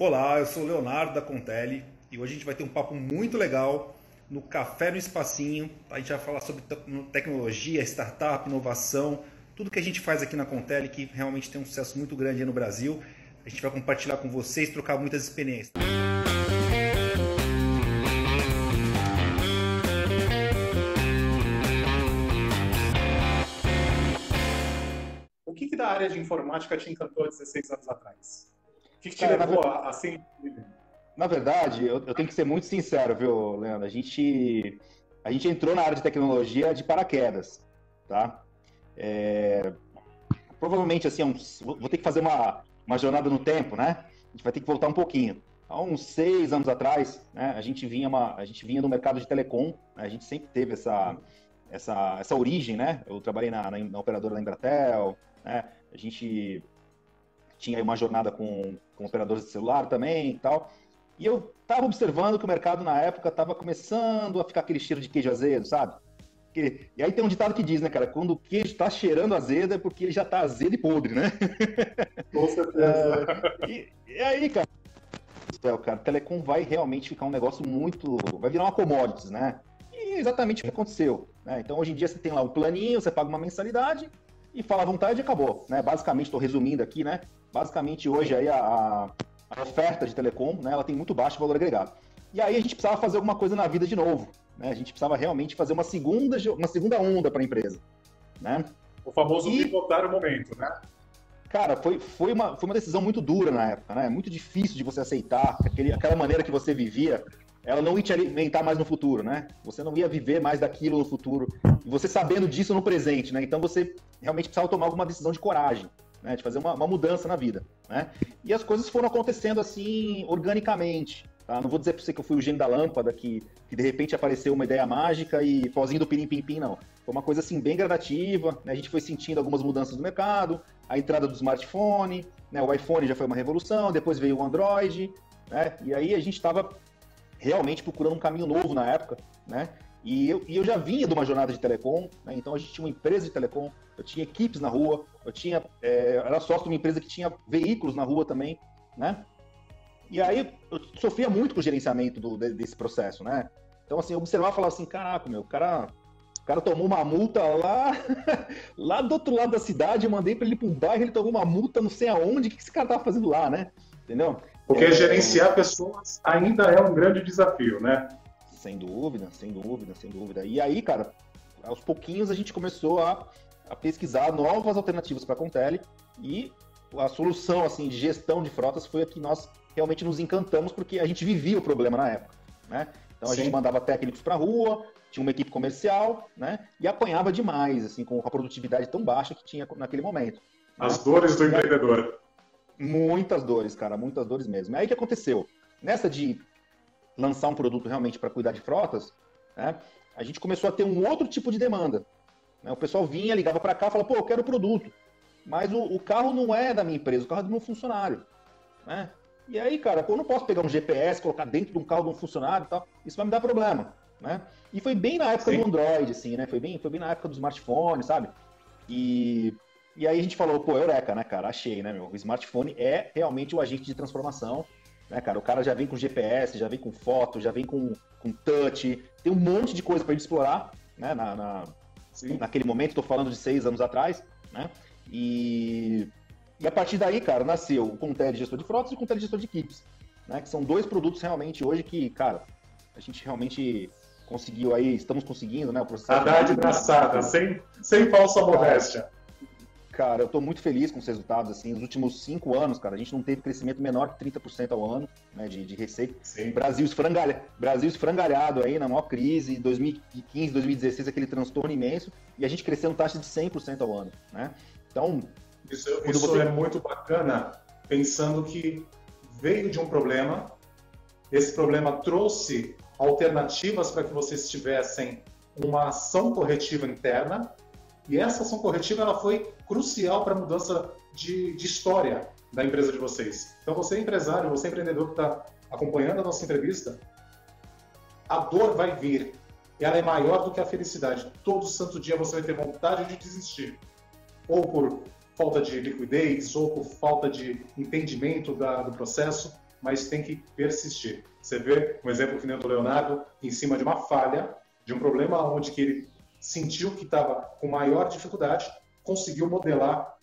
Olá, eu sou o Leonardo da Contele e hoje a gente vai ter um papo muito legal no Café no Espacinho. A gente vai falar sobre tecnologia, startup, inovação, tudo que a gente faz aqui na Contele que realmente tem um sucesso muito grande no Brasil. A gente vai compartilhar com vocês, trocar muitas experiências. O que, que da área de informática te encantou há 16 anos atrás? O que, que te Cara, levou na... a, a ser Na verdade, eu, eu, tenho que ser muito sincero, viu, Leandro? A gente, a gente entrou na área de tecnologia de paraquedas, tá? É, provavelmente, assim, uns, vou ter que fazer uma, uma jornada no tempo, né? A gente vai ter que voltar um pouquinho. Há uns seis anos atrás, né, a gente vinha uma, a gente vinha do mercado de telecom, né, a gente sempre teve essa, essa, essa origem, né? Eu trabalhei na, na, na operadora da Embratel, né? A gente tinha uma jornada com, com operadores de celular também e tal. E eu estava observando que o mercado na época estava começando a ficar aquele cheiro de queijo azedo, sabe? E aí tem um ditado que diz, né, cara? Quando o queijo está cheirando azedo é porque ele já está azedo e podre, né? Com certeza. É, e, e, aí, cara, céu, cara, telecom vai realmente ficar um negócio muito. Vai virar uma commodities, né? E exatamente o que aconteceu. Né? Então, hoje em dia, você tem lá um planinho, você paga uma mensalidade e fala à vontade e acabou. Né? Basicamente, estou resumindo aqui, né? Basicamente, hoje aí a, a oferta de telecom, né, ela tem muito baixo valor agregado. E aí a gente precisava fazer alguma coisa na vida de novo. Né? A gente precisava realmente fazer uma segunda, uma segunda onda para a empresa. Né? O famoso e... pivotar o momento, né? Cara, foi, foi, uma, foi uma decisão muito dura na época, né? Muito difícil de você aceitar aquele, aquela maneira que você vivia, ela não ia te alimentar mais no futuro, né? Você não ia viver mais daquilo no futuro. E você sabendo disso no presente, né? Então você realmente precisava tomar alguma decisão de coragem né, de fazer uma, uma, mudança na vida. Né? E as coisas foram acontecendo assim, organicamente. Tá? Não vou dizer para você que eu fui o gênio da lâmpada, que, que de repente apareceu uma ideia mágica e pozinho do pirim-pim-pim, não. Foi uma coisa assim bem gradativa, né? a gente foi sentindo algumas mudanças no mercado, a entrada do smartphone, né? o iPhone já foi uma revolução, depois veio o Android, né? e aí a gente estava realmente procurando um caminho novo na época, né? E eu, e eu já vinha de uma jornada de telecom, né? então a gente tinha uma empresa de telecom, eu tinha equipes na rua, eu tinha, é, era sócio de uma empresa que tinha veículos na rua também, né? E aí eu sofria muito com o gerenciamento do, desse processo, né? Então, assim, eu observava e falava assim, caraca, meu, o cara, o cara tomou uma multa lá, lá do outro lado da cidade, eu mandei para ele para um bairro, ele tomou uma multa não sei aonde, o que esse cara tava fazendo lá, né? Entendeu? Porque é, gerenciar pessoas ainda é um grande desafio, né? Sem dúvida, sem dúvida, sem dúvida. E aí, cara, aos pouquinhos a gente começou a, a pesquisar novas alternativas para a Contele e a solução assim de gestão de frotas foi a que nós realmente nos encantamos porque a gente vivia o problema na época, né? Então a Sim. gente mandava técnicos para a rua, tinha uma equipe comercial, né? E apanhava demais, assim, com a produtividade tão baixa que tinha naquele momento. As né? dores do empreendedor. Muitas dores, cara, muitas dores mesmo. Aí o que aconteceu? Nessa de lançar um produto realmente para cuidar de frotas, né, a gente começou a ter um outro tipo de demanda. Né? O pessoal vinha, ligava para cá, falava, pô, eu quero o produto, mas o, o, carro não é da minha empresa, o carro é do meu funcionário. Né? E aí, cara, eu não posso pegar um GPS, colocar dentro de um carro de um funcionário e tal, isso vai me dar problema. Né? E foi bem na época Sim. do Android, assim, né? Foi bem, foi bem na época do smartphone, sabe? E, e aí a gente falou, pô, Eureka, né, cara? Achei, né, meu? O smartphone é realmente o agente de transformação né, cara? O cara já vem com GPS, já vem com foto, já vem com, com touch, tem um monte de coisa para gente explorar, né? Na, na naquele momento, estou falando de seis anos atrás, né? E, e a partir daí, cara, nasceu o Contel Gestor de Frotas e o Contel Gestor de Equipes, né? Que são dois produtos realmente hoje que, cara, a gente realmente conseguiu aí, estamos conseguindo, né? O processo. A de braçada, sem, sem falsa modéstia cara, eu tô muito feliz com os resultados, assim, nos últimos cinco anos, cara, a gente não teve crescimento menor que 30% ao ano, né, de, de receita. Sim. Brasil, esfrangalha, Brasil esfrangalhado aí na maior crise, 2015, 2016, aquele transtorno imenso, e a gente crescendo taxa de 100% ao ano, né? Então... Isso, isso você... é muito bacana, pensando que veio de um problema, esse problema trouxe alternativas para que vocês tivessem uma ação corretiva interna, e essa ação corretiva ela foi crucial para a mudança de, de, história da empresa de vocês. Então, você é empresário, você é empreendedor que está acompanhando a nossa entrevista, a dor vai vir. Ela é maior do que a felicidade. Todo santo dia você vai ter vontade de desistir. Ou por falta de liquidez, ou por falta de entendimento da, do processo. mas tem que persistir. Você vê um exemplo que nem do Leonardo, em cima de uma falha, de um problema onde que ele sentiu que estava com maior dificuldade, conseguiu modelar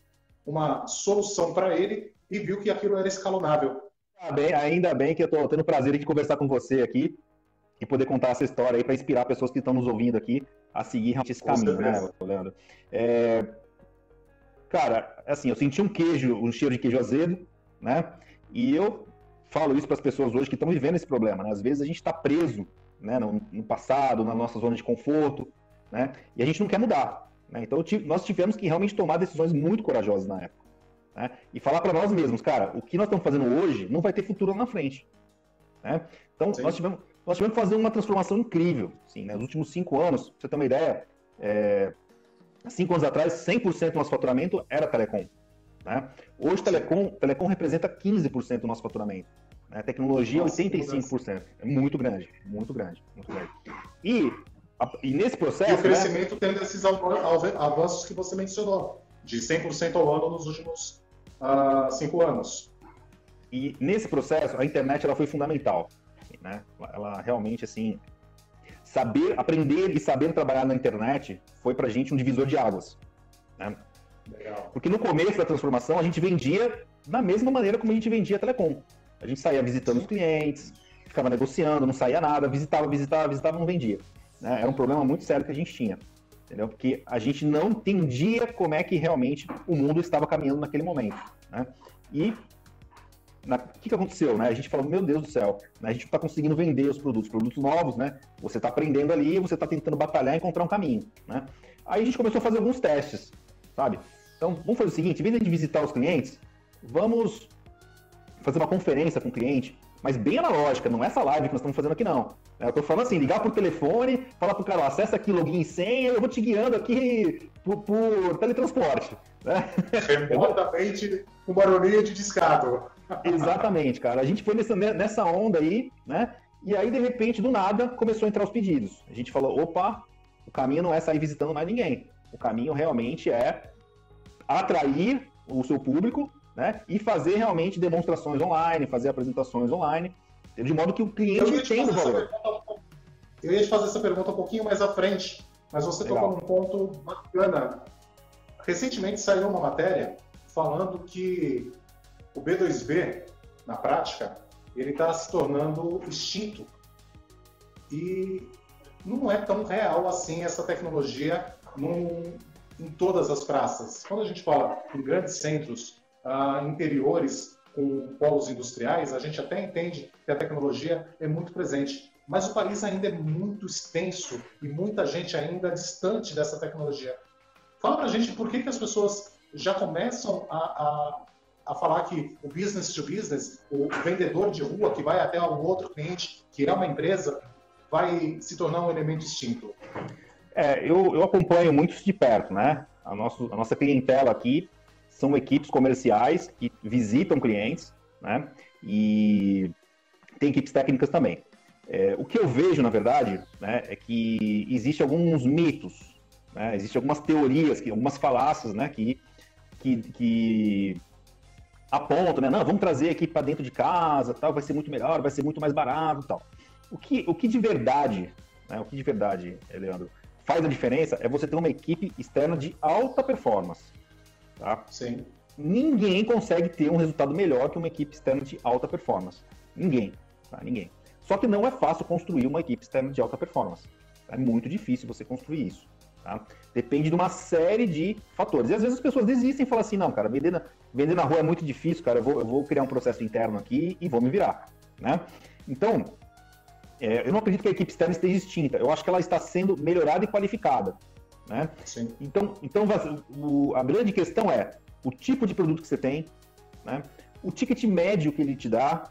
uma solução para ele e viu que aquilo era escalonável. Bem, ainda bem que eu estou tendo o prazer de conversar com você aqui e poder contar essa história aí para inspirar pessoas que estão nos ouvindo aqui a seguir esse caminho, né, Leandro? É... Cara, assim, eu senti um queijo, um cheiro de queijo azedo, né? E eu falo isso para as pessoas hoje que estão vivendo esse problema, né? Às vezes a gente está preso, né, no, no, passado, na nossa zona de conforto, né? E a gente não quer mudar. Né? Então nós tivemos que realmente tomar decisões muito corajosas na época. Né? E falar para nós mesmos, cara, o que nós estamos fazendo hoje não vai ter futuro lá na frente. Né? Então nós tivemos, nós tivemos que fazer uma transformação incrível. Assim, né? Nos últimos cinco anos, pra você ter uma ideia, é... cinco anos atrás, 100% do nosso faturamento era telecom. Né? Hoje, telecom, telecom representa 15% do nosso faturamento. Né? Tecnologia, Nossa, 85%. É muito grande, muito grande, muito grande. E, e nesse processo... E o crescimento né? tendo esses avanços que você mencionou, de 100% ao ano nos últimos uh, cinco anos. E nesse processo, a internet ela foi fundamental. Né? Ela realmente, assim, saber, aprender e saber trabalhar na internet foi pra gente um divisor de águas. Né? Legal. Porque no começo da transformação, a gente vendia da mesma maneira como a gente vendia a telecom. A gente saía visitando Sim. os clientes, ficava negociando, não saía nada, visitava, visitava, visitava, não vendia. Né? Era um problema muito sério que a gente tinha. Entendeu? Porque a gente não entendia como é que realmente o mundo estava caminhando naquele momento. Né? E o que, que aconteceu? Né? A gente falou, meu Deus do céu, né? a gente está conseguindo vender os produtos, produtos novos, né? Você está aprendendo ali, você está tentando batalhar e encontrar um caminho. Né? Aí a gente começou a fazer alguns testes, sabe? Então, vamos fazer o seguinte, em vez de visitar os clientes, vamos fazer uma conferência com o cliente, mas bem analógica, não é essa live que nós estamos fazendo aqui, não. Eu estou falando assim, ligar por telefone, falar pro cara, acessa aqui, login e senha, eu vou te guiando aqui por, por teletransporte. Né? Remotamente, com barulhinho de discado. Exatamente, cara. A gente foi nessa, nessa onda aí, né? E aí, de repente, do nada, começou a entrar os pedidos. A gente falou, opa, o caminho não é sair visitando mais ninguém. O caminho realmente é atrair o seu público né? e fazer realmente demonstrações online, fazer apresentações online, de modo que o cliente entenda o valor. Pergunta, eu ia te fazer essa pergunta um pouquinho mais à frente, mas você Legal. tocou num ponto bacana. Recentemente saiu uma matéria falando que o B2B, na prática, ele está se tornando extinto. E não é tão real assim essa tecnologia num, em todas as praças. Quando a gente fala em grandes centros uh, interiores com polos industriais, a gente até entende que a tecnologia é muito presente. Mas o país ainda é muito extenso e muita gente ainda distante dessa tecnologia. Fala para a gente por que, que as pessoas já começam a, a, a, falar que o business to business, o vendedor de rua que vai até um outro cliente, que é uma empresa, vai se tornar um elemento extinto. É, eu, eu acompanho muito de perto, né? A, nosso, a nossa clientela aqui são equipes comerciais que visitam clientes, né? E tem equipes técnicas também. É, o que eu vejo, na verdade, né, é que existe alguns mitos, né? Existem algumas teorias, que, algumas falácias, né? Que, que, que apontam, né? Não, vamos trazer aqui para dentro de casa, tal, vai ser muito melhor, vai ser muito mais barato, tal. O que, o que de verdade, né, o que de verdade, Leandro, faz a diferença é você ter uma equipe externa de alta performance. Tá? Sim. Ninguém consegue ter um resultado melhor que uma equipe externa de alta performance. Ninguém. Tá? Ninguém. Só que não é fácil construir uma equipe externa de alta performance. É muito difícil você construir isso. Tá? Depende de uma série de fatores. E às vezes as pessoas desistem e falam assim: não, cara, vender na, vender na rua é muito difícil, cara, eu vou, eu vou criar um processo interno aqui e vou me virar. Né? Então, é, eu não acredito que a equipe externa esteja extinta. Eu acho que ela está sendo melhorada e qualificada. Né? Sim. Então, então o, a grande questão é o tipo de produto que você tem, né? o ticket médio que ele te dá,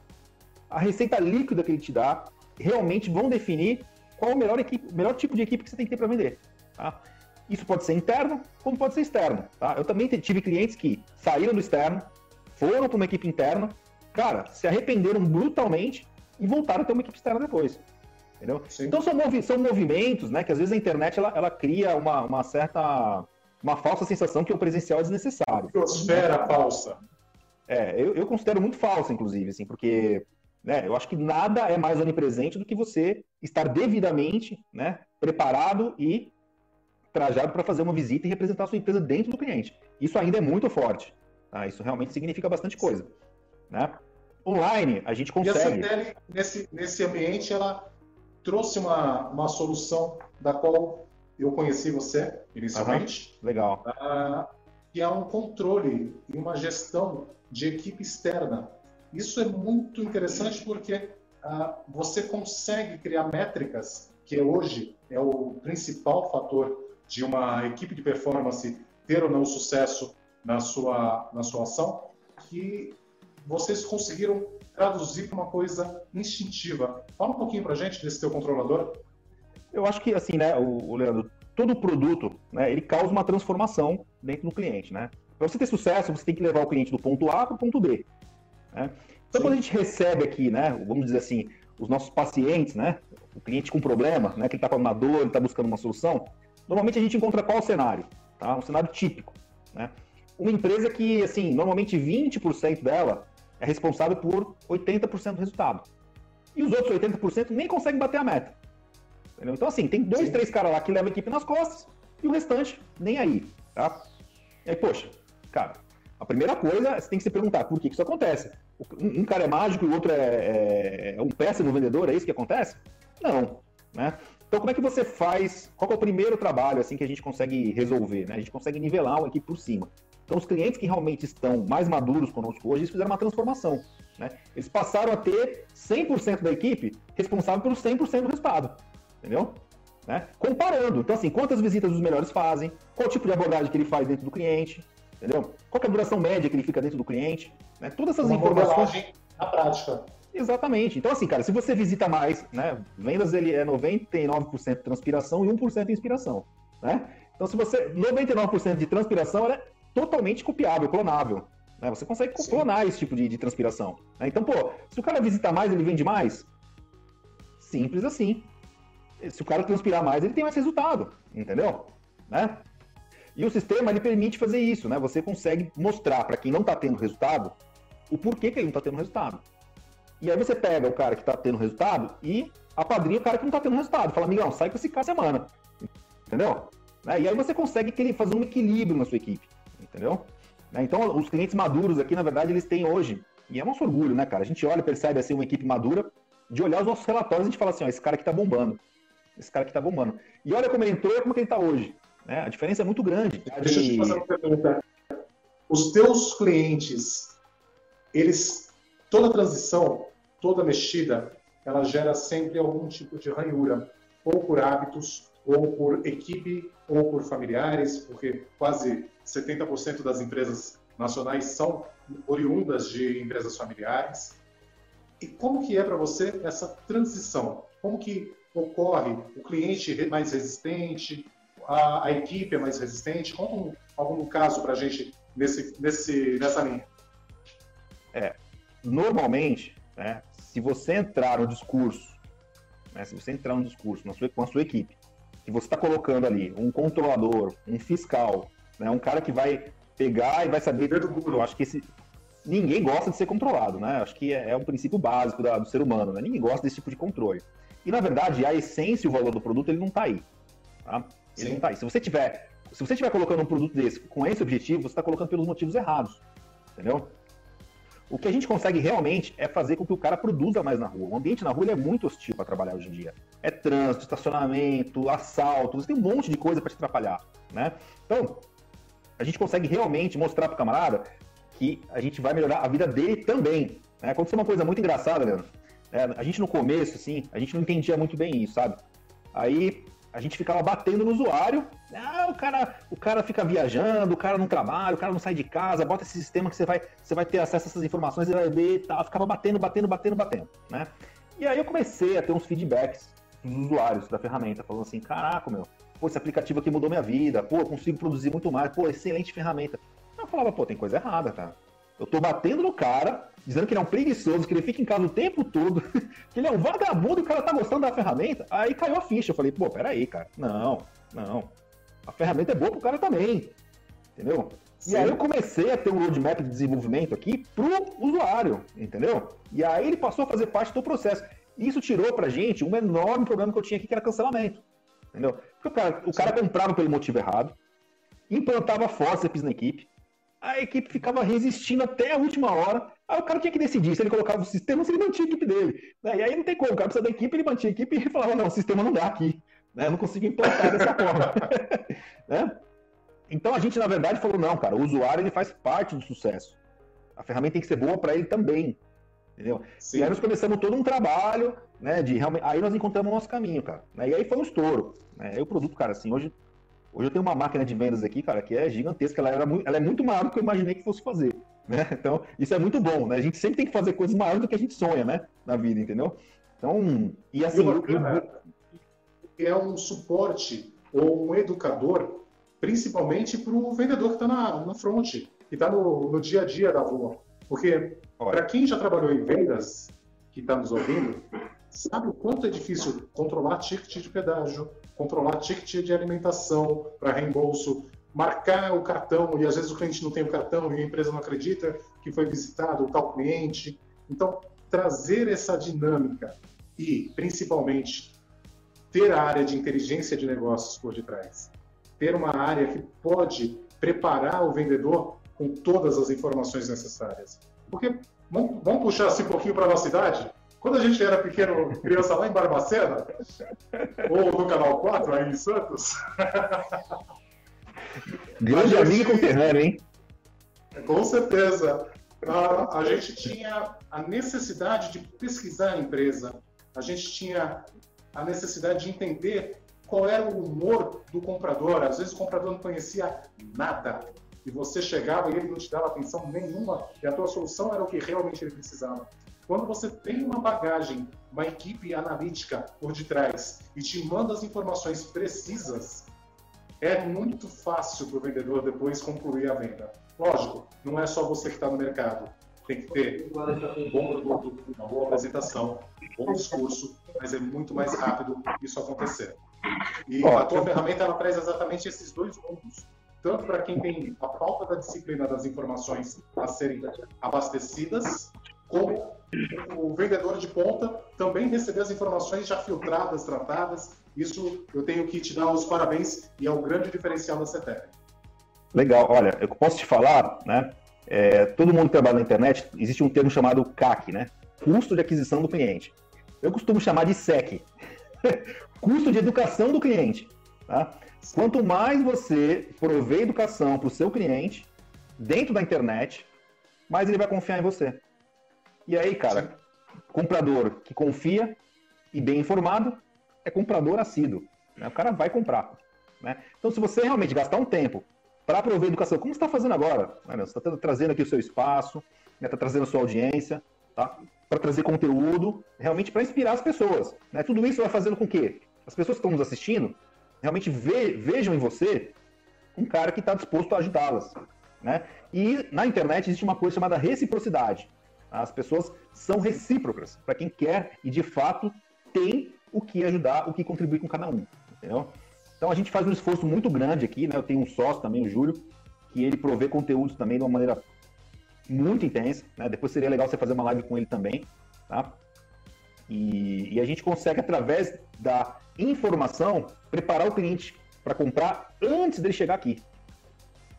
a receita líquida que ele te dá, realmente vão definir qual o melhor, equipe, melhor tipo de equipe que você tem que ter para vender. Tá? Isso pode ser interno, como pode ser externo. Tá? Eu também tive clientes que saíram do externo, foram para uma equipe interna, cara, se arrependeram brutalmente e voltaram a ter uma equipe externa depois. Entendeu? Então são, movi são movimentos, né? Que às vezes a internet ela, ela cria uma, uma certa. uma falsa sensação que o presencial é desnecessário. Biosfera falsa. É, eu, eu considero muito falsa, inclusive, assim, porque Né? Eu acho que nada é mais onipresente do que você estar devidamente né, preparado e trajado para fazer uma visita e representar a sua empresa dentro do cliente. Isso ainda é muito forte. Tá? Isso realmente significa bastante coisa. Né? Online, a gente consegue. E a Centelli, nesse, nesse ambiente, ela trouxe uma, uma solução da qual eu conheci você inicialmente. Uhum. Legal. Uh, que é um controle e uma gestão de equipe externa. Isso é muito interessante porque uh, você consegue criar métricas, que hoje é o principal fator de uma equipe de performance ter ou não sucesso na sua, na sua ação, que vocês conseguiram traduzir para uma coisa instintiva. Fala um pouquinho para gente desse teu controlador. Eu acho que, assim, né, o, o Leandro, todo produto, né, ele causa uma transformação dentro do cliente, né? Para você ter sucesso, você tem que levar o cliente do ponto A para o ponto B. Né? Então, Sim. quando a gente recebe aqui, né, vamos dizer assim, os nossos pacientes, né, o cliente com problema, né, que ele está com uma dor, ele está buscando uma solução, normalmente a gente encontra qual cenário? Tá? Um cenário típico, né? Uma empresa que, assim, normalmente 20% dela é responsável por 80% do resultado. E os outros 80% nem conseguem bater a meta. Entendeu? Então, assim, tem dois, Sim. três caras lá que levam a equipe nas costas e o restante nem aí, tá? E aí, poxa, cara, a primeira coisa você tem que se perguntar por que, que isso acontece. Um, cara é mágico e o outro é, é, é um péssimo vendedor, é isso que acontece? Não, né? Então, como é que você faz? Qual é o primeiro trabalho assim que a gente consegue resolver? Né? A gente consegue nivelar uma equipe por cima. Então, os clientes que realmente estão mais maduros conosco hoje, eles fizeram uma transformação. Né? Eles passaram a ter 100% da equipe responsável pelo 100% do resultado. Entendeu? Né? Comparando. Então, assim, quantas visitas os melhores fazem, qual tipo de abordagem que ele faz dentro do cliente, entendeu? Qual é a duração média que ele fica dentro do cliente. Né? Todas essas Uma informações. Na prática. Exatamente. Então, assim, cara, se você visita mais, né? Vendas ele é 99% transpiração e 1% inspiração. Né? Então, se você. 99% de transpiração é totalmente copiável, clonável. Né? Você consegue Sim. clonar esse tipo de, de transpiração. Né? Então, pô, se o cara visita mais, ele vende mais? Simples assim. Se o cara transpirar mais, ele tem mais resultado, entendeu? Né? E o sistema ele permite fazer isso, né? Você consegue mostrar para quem não está tendo resultado o porquê que ele não está tendo resultado. E aí você pega o cara que está tendo resultado e apadrinha o cara que não está tendo resultado. Fala, amigão, sai com esse cara semana. Entendeu? Né? E aí você consegue fazer um equilíbrio na sua equipe entendeu? Né, então, os clientes maduros aqui, na verdade, eles têm hoje, e é nosso orgulho, né, cara? A gente olha e percebe, assim, uma equipe madura, de olhar os nossos relatórios, a gente fala assim, ó, esse cara aqui tá bombando. Esse cara aqui tá bombando. E olha como ele entrou e como que ele tá hoje. Né? A diferença é muito grande. Deixa eu te fazer uma pergunta. Os teus clientes, eles, toda transição, toda mexida, ela gera sempre algum tipo de ranhura, ou por hábitos, ou por equipe, ou por familiares, porque quase 70% das empresas nacionais são oriundas de empresas familiares. E como que é para você essa transição? Como que ocorre? O cliente é mais resistente, a, a equipe é mais resistente? Conta um, algum caso para a gente nesse, nesse, nessa linha. É, normalmente, né, se você entrar no discurso, né, se você entrar no discurso na sua, com a sua equipe, que você está colocando ali um controlador, um fiscal, né, um cara que vai pegar e vai saber. Eu acho que esse, ninguém gosta de ser controlado, né? Acho que é, é um princípio básico da, do ser humano, né? Ninguém gosta desse tipo de controle. E na verdade, a essência e o valor do produto ele não está aí. Tá? Ele Sim. não está aí. Se você tiver, se você estiver colocando um produto desse com esse objetivo, você está colocando pelos motivos errados, entendeu? O que a gente consegue realmente é fazer com que o cara produza mais na rua. O ambiente na rua é muito hostil para trabalhar hoje em dia. É trânsito, estacionamento, assalto, você tem um monte de coisa para te atrapalhar, né? Então, a gente consegue realmente mostrar para o camarada que a gente vai melhorar a vida dele também. Né? Aconteceu uma coisa muito engraçada, Leandro. É, a gente no começo, assim, a gente não entendia muito bem isso, sabe? Aí a gente ficava batendo no usuário. Ah, o cara, o cara fica viajando, o cara não trabalha, o cara não sai de casa, bota esse sistema que você vai, você vai ter acesso a essas informações, você vai ver e tal. Ficava batendo, batendo, batendo, batendo, né? E aí eu comecei a ter uns feedbacks dos usuários da ferramenta, falando assim, caraca, meu, pô, esse aplicativo aqui mudou minha vida, pô, eu consigo produzir muito mais, pô, excelente ferramenta. Eu falava, pô, tem coisa errada, cara. Eu tô batendo no cara, dizendo que ele é um preguiçoso, que ele fica em casa o tempo todo, que ele é um vagabundo e o cara tá gostando da ferramenta. Aí caiu a ficha. Eu falei, pô, peraí, cara. Não, não. A ferramenta é boa pro cara também. Entendeu? Sim. E aí eu comecei a ter um roadmap de desenvolvimento aqui pro usuário, entendeu? E aí ele passou a fazer parte do processo. Isso tirou pra gente um enorme problema que eu tinha aqui, que era cancelamento. Entendeu? Porque o cara, o cara comprava pelo motivo errado, implantava forceps na equipe, a equipe ficava resistindo até a última hora, aí o cara tinha que decidir se ele colocava o sistema ou se ele mantinha a equipe dele. Né? E aí não tem como, o cara precisa da equipe, ele mantinha a equipe e falava, não, o sistema não dá aqui. Né? Eu não consigo implantar dessa forma. né? Então a gente, na verdade, falou, não, cara, o usuário ele faz parte do sucesso. A ferramenta tem que ser boa para ele também. Entendeu? Sim. E aí nós começamos todo um trabalho, né? De realmente. Aí nós encontramos o nosso caminho, cara. Né? E aí foi um estouro. Né? Aí o produto, cara, assim, hoje, hoje eu tenho uma máquina de vendas aqui, cara, que é gigantesca. Ela, era muito, ela é muito maior do que eu imaginei que fosse fazer. Né? Então, isso é muito bom, né? A gente sempre tem que fazer coisas maiores do que a gente sonha, né? Na vida, entendeu? Então, e assim. E é um suporte ou um educador, principalmente para o vendedor que está na, na front, que está no, no dia a dia da rua. Porque, para quem já trabalhou em vendas, que está nos ouvindo, sabe o quanto é difícil controlar ticket de pedágio, controlar ticket de alimentação para reembolso, marcar o cartão, e às vezes o cliente não tem o cartão e a empresa não acredita que foi visitado o tal cliente. Então, trazer essa dinâmica e, principalmente, ter a área de inteligência de negócios por detrás, ter uma área que pode preparar o vendedor com todas as informações necessárias. Porque, vamos, puxar assim um pouquinho para a nossa idade? Quando a gente era pequeno, criança lá em Barbacena, ou no Canal 4, aí em Santos. Grande amigo conterrâneo, hein? Com certeza. A, a gente tinha a necessidade de pesquisar a empresa, a gente tinha a necessidade de entender qual era o humor do comprador. Às vezes o comprador não conhecia nada e você chegava e ele não te dava atenção nenhuma e a tua solução era o que realmente ele precisava. Quando você tem uma bagagem, uma equipe analítica por detrás e te manda as informações precisas, é muito fácil para o vendedor depois concluir a venda. Lógico, não é só você que está no mercado. Tem que ter um bom produto, uma boa apresentação, um bom discurso, mas é muito mais rápido isso acontecer. E a tua ferramenta ela traz exatamente esses dois mundos tanto para quem tem a falta da disciplina das informações a serem abastecidas, como o vendedor de ponta também receber as informações já filtradas, tratadas. Isso eu tenho que te dar os parabéns e é o grande diferencial da CETEP. Legal, olha, eu posso te falar, né? É, todo mundo que trabalha na internet, existe um termo chamado CAC, né? Custo de aquisição do cliente. Eu costumo chamar de SEC, custo de educação do cliente. Tá? Quanto mais você prover educação para o seu cliente dentro da internet, mais ele vai confiar em você. E aí, cara, comprador que confia e bem informado é comprador assíduo. Né? O cara vai comprar. Né? Então, se você realmente gastar um tempo para prover educação, como você está fazendo agora, né? você está trazendo aqui o seu espaço, está né? trazendo a sua audiência, tá? para trazer conteúdo, realmente para inspirar as pessoas. Né? Tudo isso vai fazendo com que as pessoas que estão nos assistindo realmente ve, vejam em você um cara que está disposto a ajudá-las. Né? E na internet existe uma coisa chamada reciprocidade. As pessoas são recíprocas para quem quer e de fato tem o que ajudar, o que contribuir com cada um. Entendeu? Então a gente faz um esforço muito grande aqui, né? Eu tenho um sócio também, o Júlio, que ele provê conteúdos também de uma maneira muito intensa. Né? Depois seria legal você fazer uma live com ele também, tá? E, e a gente consegue, através da informação, preparar o cliente para comprar antes dele chegar aqui.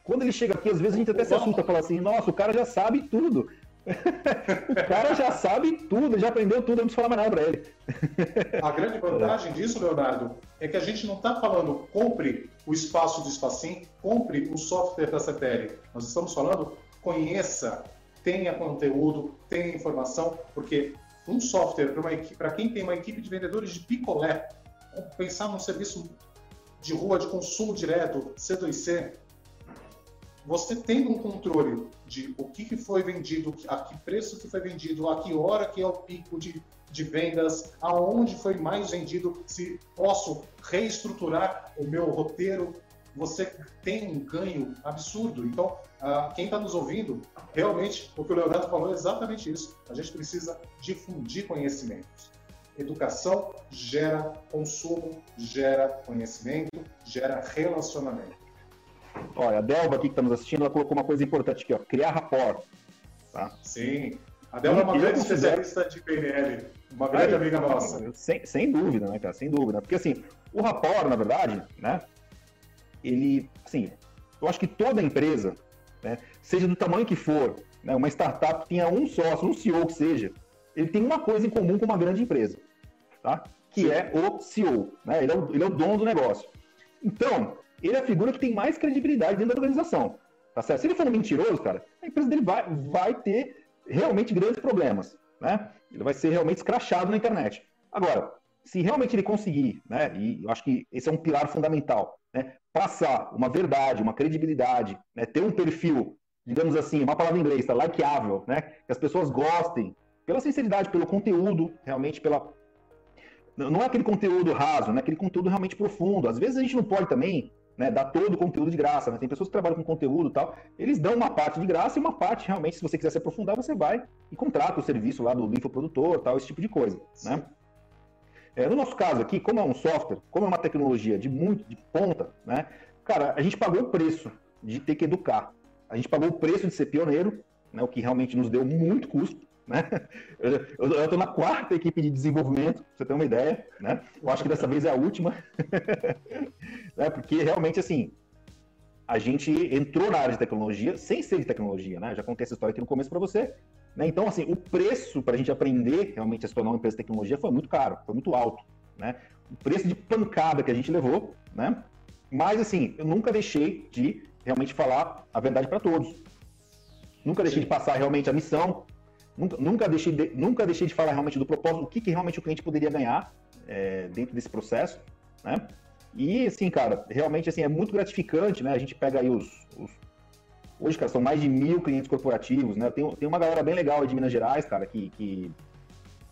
Quando ele chega aqui, às vezes a gente até se assusta, fala assim, nossa, o cara já sabe tudo. O cara já sabe tudo, já aprendeu tudo, não precisa falar mais nada para ele. a grande vantagem disso, Leonardo, é que a gente não está falando compre o espaço do Spacim, compre o software da CETERI. Nós estamos falando conheça, tenha conteúdo, tenha informação, porque um software para quem tem uma equipe de vendedores de picolé, pensar num serviço de rua de consumo direto, C2C, você tendo um controle de o que, que foi vendido, a que preço que foi vendido, a que hora que é o pico de, de vendas, aonde foi mais vendido, se posso reestruturar o meu roteiro, você tem um ganho absurdo. Então, uh, quem está nos ouvindo, realmente, o que o Leonardo falou é exatamente isso. A gente precisa difundir conhecimentos. Educação gera consumo, gera conhecimento, gera relacionamento. Olha, a Delva aqui que está nos assistindo, ela colocou uma coisa importante aqui, ó, criar rapport. Tá? Sim. A Delva é uma grande especialista de PNL, uma grande Aí, amiga nossa. Sem, sem dúvida, né, cara? Sem dúvida. Porque assim, o rapport, na verdade, né? Ele, assim, eu acho que toda empresa, né, seja do tamanho que for, né, uma startup que tenha um sócio, um CEO que seja, ele tem uma coisa em comum com uma grande empresa, tá? Que Sim. é o CEO, né? Ele é o, ele é o dono do negócio. Então, ele é a figura que tem mais credibilidade dentro da organização. Tá certo? Se ele for um mentiroso, cara, a empresa dele vai, vai ter realmente grandes problemas. Né? Ele vai ser realmente escrachado na internet. Agora, se realmente ele conseguir, né, e eu acho que esse é um pilar fundamental, né, passar uma verdade, uma credibilidade, né, ter um perfil, digamos assim, uma palavra em inglês, tá, likeável, né, que as pessoas gostem, pela sinceridade, pelo conteúdo, realmente pela não é aquele conteúdo raso, né? Aquele conteúdo realmente profundo. Às vezes a gente não pode também né, dar todo o conteúdo de graça. Né? Tem pessoas que trabalham com conteúdo e tal, eles dão uma parte de graça e uma parte, realmente, se você quiser se aprofundar, você vai e contrata o serviço lá do infoprodutor, tal, esse tipo de coisa. Né? É, no nosso caso aqui, como é um software, como é uma tecnologia de muito de ponta, né, cara, a gente pagou o preço de ter que educar. A gente pagou o preço de ser pioneiro, né, o que realmente nos deu muito custo. Né? Eu estou na quarta equipe de desenvolvimento, pra você ter uma ideia. Né? Eu acho que dessa vez é a última. né? Porque realmente, assim, a gente entrou na área de tecnologia sem ser de tecnologia. Né? Já contei essa história aqui no começo para você. Né? Então, assim, o preço para a gente aprender realmente a se tornar uma empresa de tecnologia foi muito caro, foi muito alto. Né? O preço de pancada que a gente levou. Né? Mas, assim, eu nunca deixei de realmente falar a verdade para todos. Nunca deixei Sim. de passar realmente a missão, Nunca, nunca, deixei de, nunca deixei de falar realmente do propósito, o que, que realmente o cliente poderia ganhar é, dentro desse processo, né? E, assim, cara, realmente, assim, é muito gratificante, né? A gente pega aí os... os... Hoje, cara, são mais de mil clientes corporativos, né? Tem, tem uma galera bem legal aí de Minas Gerais, cara, que... que...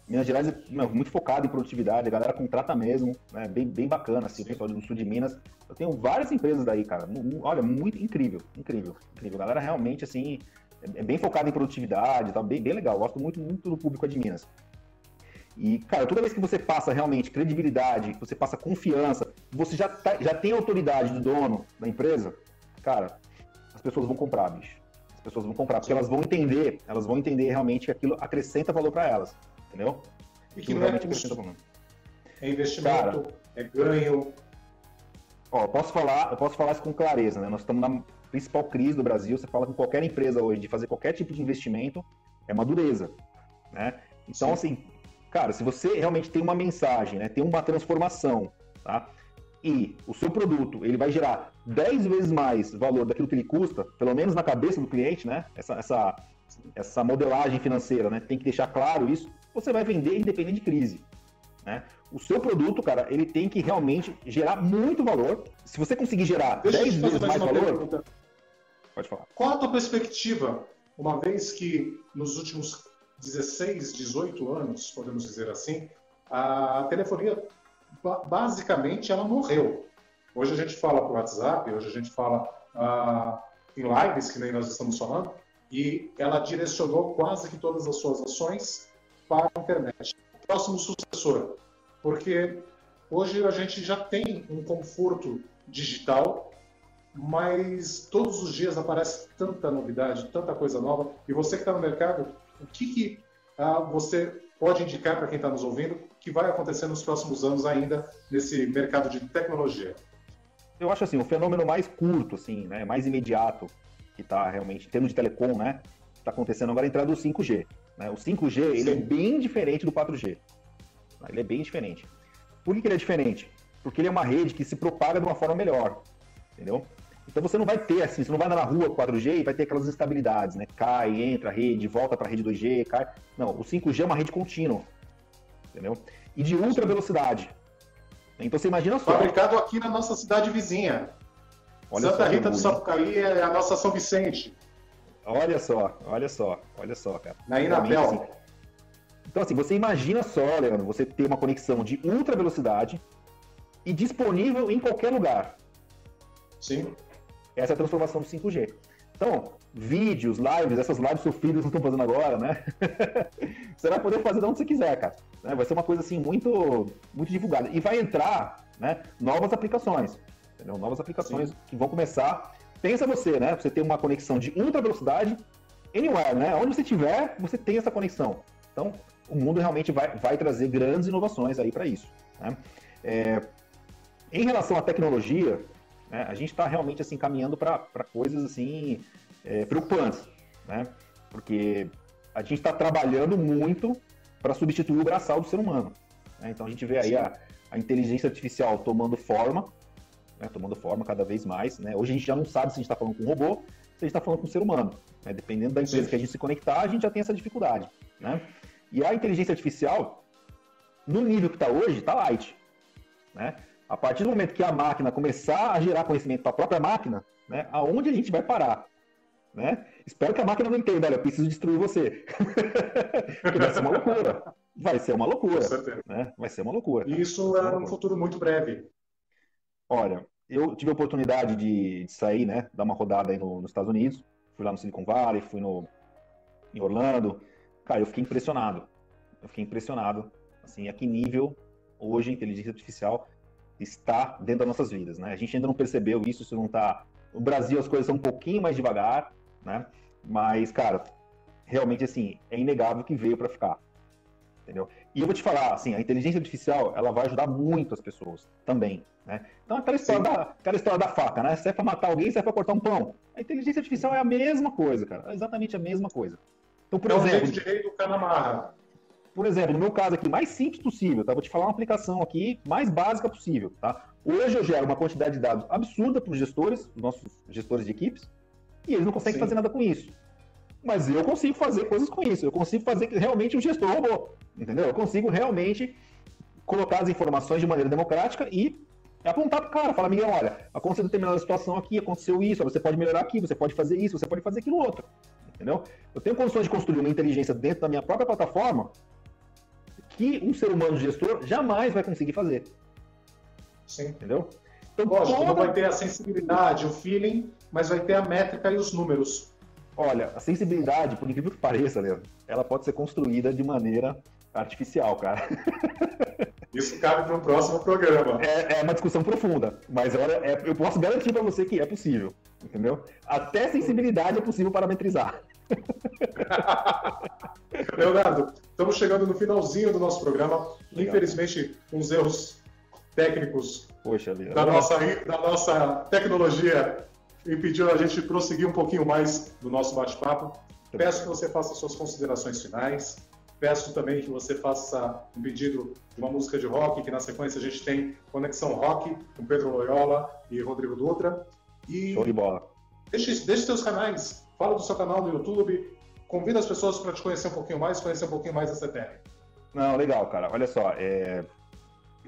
Minas Gerais é muito focado em produtividade, a galera contrata mesmo, né? Bem, bem bacana, assim, o pessoal do sul de Minas. Eu tenho várias empresas daí, cara. Olha, muito incrível, incrível, incrível. A galera realmente, assim, é, é bem focado em produtividade, tá? bem, bem legal. Gosto muito, muito do público de Minas. E, cara, toda vez que você passa realmente credibilidade, você passa confiança, você já, tá, já tem autoridade do dono da empresa, cara, as pessoas vão comprar, bicho. As pessoas vão comprar, porque elas vão entender, elas vão entender realmente que aquilo acrescenta valor para elas, entendeu? E que não é custo. É investimento, cara, é ganho. Ó, posso falar, eu posso falar isso com clareza, né? Nós estamos na principal crise do Brasil, você fala com qualquer empresa hoje de fazer qualquer tipo de investimento, é uma dureza, né? Então, Sim. assim, cara, se você realmente tem uma mensagem, né, tem uma transformação, tá? E o seu produto, ele vai gerar 10 vezes mais valor daquilo que ele custa, pelo menos na cabeça do cliente, né? Essa, essa, essa modelagem financeira, né? Tem que deixar claro isso. Você vai vender independente de crise. Né? O seu produto, cara, ele tem que realmente gerar muito valor. Se você conseguir gerar Deixa 10 vezes mais, mais valor, pergunta. Pode falar. Qual a tua perspectiva, uma vez que nos últimos 16, 18 anos, podemos dizer assim, a telefonia basicamente ela morreu. Hoje a gente fala por WhatsApp, hoje a gente fala ah, em lives, que nem nós estamos falando, e ela direcionou quase que todas as suas ações para a internet. Próximo sucessor, porque hoje a gente já tem um conforto digital mas todos os dias aparece tanta novidade, tanta coisa nova. E você que está no mercado, o que, que ah, você pode indicar para quem está nos ouvindo que vai acontecer nos próximos anos ainda nesse mercado de tecnologia? Eu acho assim, o fenômeno mais curto, assim, né, mais imediato, que está realmente, em termos de telecom, né, está acontecendo agora é a entrada do 5G. Né? O 5G ele é bem diferente do 4G. Ele é bem diferente. Por que, que ele é diferente? Porque ele é uma rede que se propaga de uma forma melhor, entendeu? Então você não vai ter assim, você não vai andar na rua 4G e vai ter aquelas instabilidades, né? Cai, entra a rede, volta para a rede 2G, cai. Não, o 5G é uma rede contínua. Entendeu? E de ultra velocidade. Então você imagina só. Fabricado aqui na nossa cidade vizinha. Olha Santa Rita do Sapucaí é a nossa São Vicente. Olha só, olha só, olha só, cara. Na Inapel. Assim, então, assim, você imagina só, Leandro, você ter uma conexão de ultra velocidade e disponível em qualquer lugar. Sim. Essa é a transformação do 5G. Então, vídeos, lives, essas lives sofridas que estão fazendo agora, né? você vai poder fazer de onde você quiser, cara. Né? Vai ser uma coisa assim muito, muito divulgada. E vai entrar né, novas aplicações. Entendeu? Novas aplicações Sim. que vão começar pensa você, né? Você tem uma conexão de ultra velocidade, anywhere, né? Onde você estiver, você tem essa conexão. Então, o mundo realmente vai, vai trazer grandes inovações aí para isso. Né? É, em relação à tecnologia, né, a gente está realmente assim caminhando para coisas assim é, preocupantes, né? Porque a gente está trabalhando muito para substituir o braçal do ser humano. Né? Então a gente vê aí a, a, inteligência artificial tomando forma, né? tomando forma cada vez mais. Né? Hoje a gente já não sabe se a gente está falando com um robô, se a gente está falando com um ser humano. Né? Dependendo da empresa Sim. que a gente se conectar, a gente já tem essa dificuldade. Né? E a inteligência artificial, no nível que está hoje, está light. Né? A partir do momento que a máquina começar a gerar conhecimento para a própria máquina, né, aonde a gente vai parar? Né? Espero que a máquina não entenda, olha, eu preciso destruir você. Porque vai ser uma loucura. Vai ser uma loucura. Né? Vai ser uma loucura. E isso é um futuro muito breve. Olha, eu tive a oportunidade de, de sair, né, dar uma rodada aí no, nos Estados Unidos. Fui lá no Silicon Valley, fui no, em Orlando. Cara, eu fiquei impressionado. Eu fiquei impressionado, assim, a que nível hoje a inteligência artificial está dentro das nossas vidas, né? A gente ainda não percebeu isso, isso não está... No Brasil as coisas são um pouquinho mais devagar, né? Mas, cara, realmente, assim, é inegável que veio para ficar, entendeu? E eu vou te falar, assim, a inteligência artificial, ela vai ajudar muito as pessoas também, né? Então, aquela história, da, aquela história da faca, né? Se é para matar alguém, se é para cortar um pão. A inteligência artificial é a mesma coisa, cara. É exatamente a mesma coisa. Então, por é exemplo... É o jeito de rei do Canamarra por exemplo, no meu caso aqui, mais simples possível, tá? Vou te falar uma aplicação aqui mais básica possível, tá? Hoje eu gero uma quantidade de dados absurda para os gestores, os nossos gestores de equipes, e eles não conseguem Sim. fazer nada com isso. Mas eu consigo fazer coisas com isso. Eu consigo fazer que realmente o gestor robô, entendeu? Eu consigo realmente colocar as informações de maneira democrática e apontar para o cara, falar, Miguel, olha, aconteceu determinada situação aqui, aconteceu isso, você pode melhorar aqui, você pode fazer isso, você pode fazer aquilo outro, entendeu? Eu tenho condições de construir uma inteligência dentro da minha própria plataforma que um ser humano gestor jamais vai conseguir fazer. Sim. Entendeu? Então, Lógico, toda... não vai ter a sensibilidade, o feeling, mas vai ter a métrica e os números. Olha, a sensibilidade, por incrível que pareça, Leandro, ela pode ser construída de maneira artificial, cara. Isso cabe para um próximo programa. É, é, uma discussão profunda, mas olha, é, eu posso garantir para você que é possível, entendeu? Até sensibilidade é possível parametrizar. Leonardo, estamos chegando no finalzinho do nosso programa. Legal. Infelizmente, uns erros técnicos Poxa, da, nossa, da nossa tecnologia impediu a gente prosseguir um pouquinho mais do nosso bate-papo. Peço que você faça suas considerações finais. Peço também que você faça um pedido de uma música de rock, que na sequência a gente tem Conexão Rock com Pedro Loyola e Rodrigo Dutra. E Show de bola. Deixe, deixe seus canais, fala do seu canal no YouTube, convida as pessoas para te conhecer um pouquinho mais, conhecer um pouquinho mais da CTR. Não, legal, cara. Olha só, é...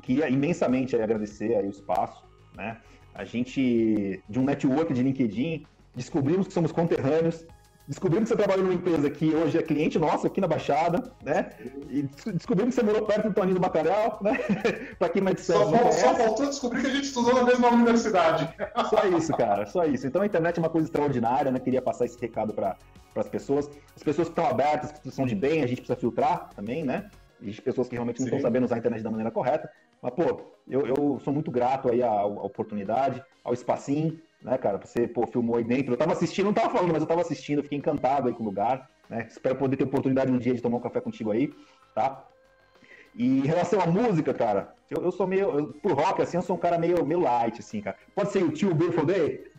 queria imensamente agradecer aí o espaço, né? A gente, de um network de LinkedIn, descobrimos que somos conterrâneos, descobrimos que você trabalha numa empresa que hoje é cliente nosso aqui na Baixada, né? E descobrimos que você morou perto do Toninho do Bacalhau, né? para quem mais só, só faltou descobrir que a gente estudou na mesma universidade. Só isso, cara, só isso. Então a internet é uma coisa extraordinária, né? Queria passar esse recado para as pessoas. As pessoas que estão abertas, que são de bem, a gente precisa filtrar também, né? Existem pessoas que realmente não estão sabendo usar a internet da maneira correta. Mas, pô, eu, eu sou muito grato aí à, à oportunidade, ao espacinho, né, cara? Você, pô, filmou aí dentro. Eu tava assistindo, não tava falando, mas eu tava assistindo, fiquei encantado aí com o lugar, né? Espero poder ter oportunidade um dia de tomar um café contigo aí, tá? E em relação à música, cara, eu, eu sou meio. Eu, por rock, assim, eu sou um cara meio, meio light, assim, cara. Pode ser o tio Beautiful Day?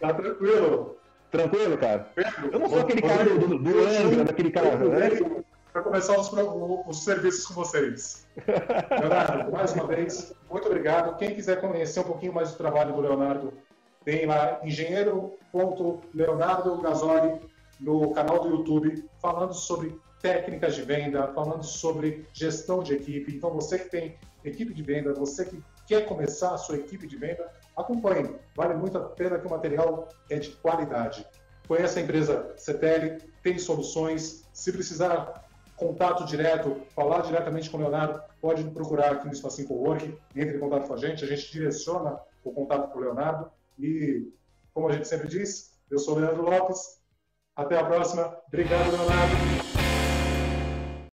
Tá tranquilo. Tranquilo, cara? Eu não sou aquele cara do, do, do Angra, daquele cara. Né? Para começar os, os serviços com vocês. Leonardo, mais uma vez, muito obrigado. Quem quiser conhecer um pouquinho mais do trabalho do Leonardo, tem lá engenheiro.leonardo Gasoli no canal do YouTube, falando sobre técnicas de venda, falando sobre gestão de equipe. Então, você que tem equipe de venda, você que quer começar a sua equipe de venda, acompanhe. Vale muito a pena que o material é de qualidade. Conheça a empresa CTL, tem soluções. Se precisar contato direto, falar diretamente com o Leonardo, pode procurar aqui no Espacinho Cowork, entre em contato com a gente, a gente direciona o contato para o Leonardo. E, como a gente sempre diz, eu sou o Leandro Lopes. Até a próxima. Obrigado, Leonardo.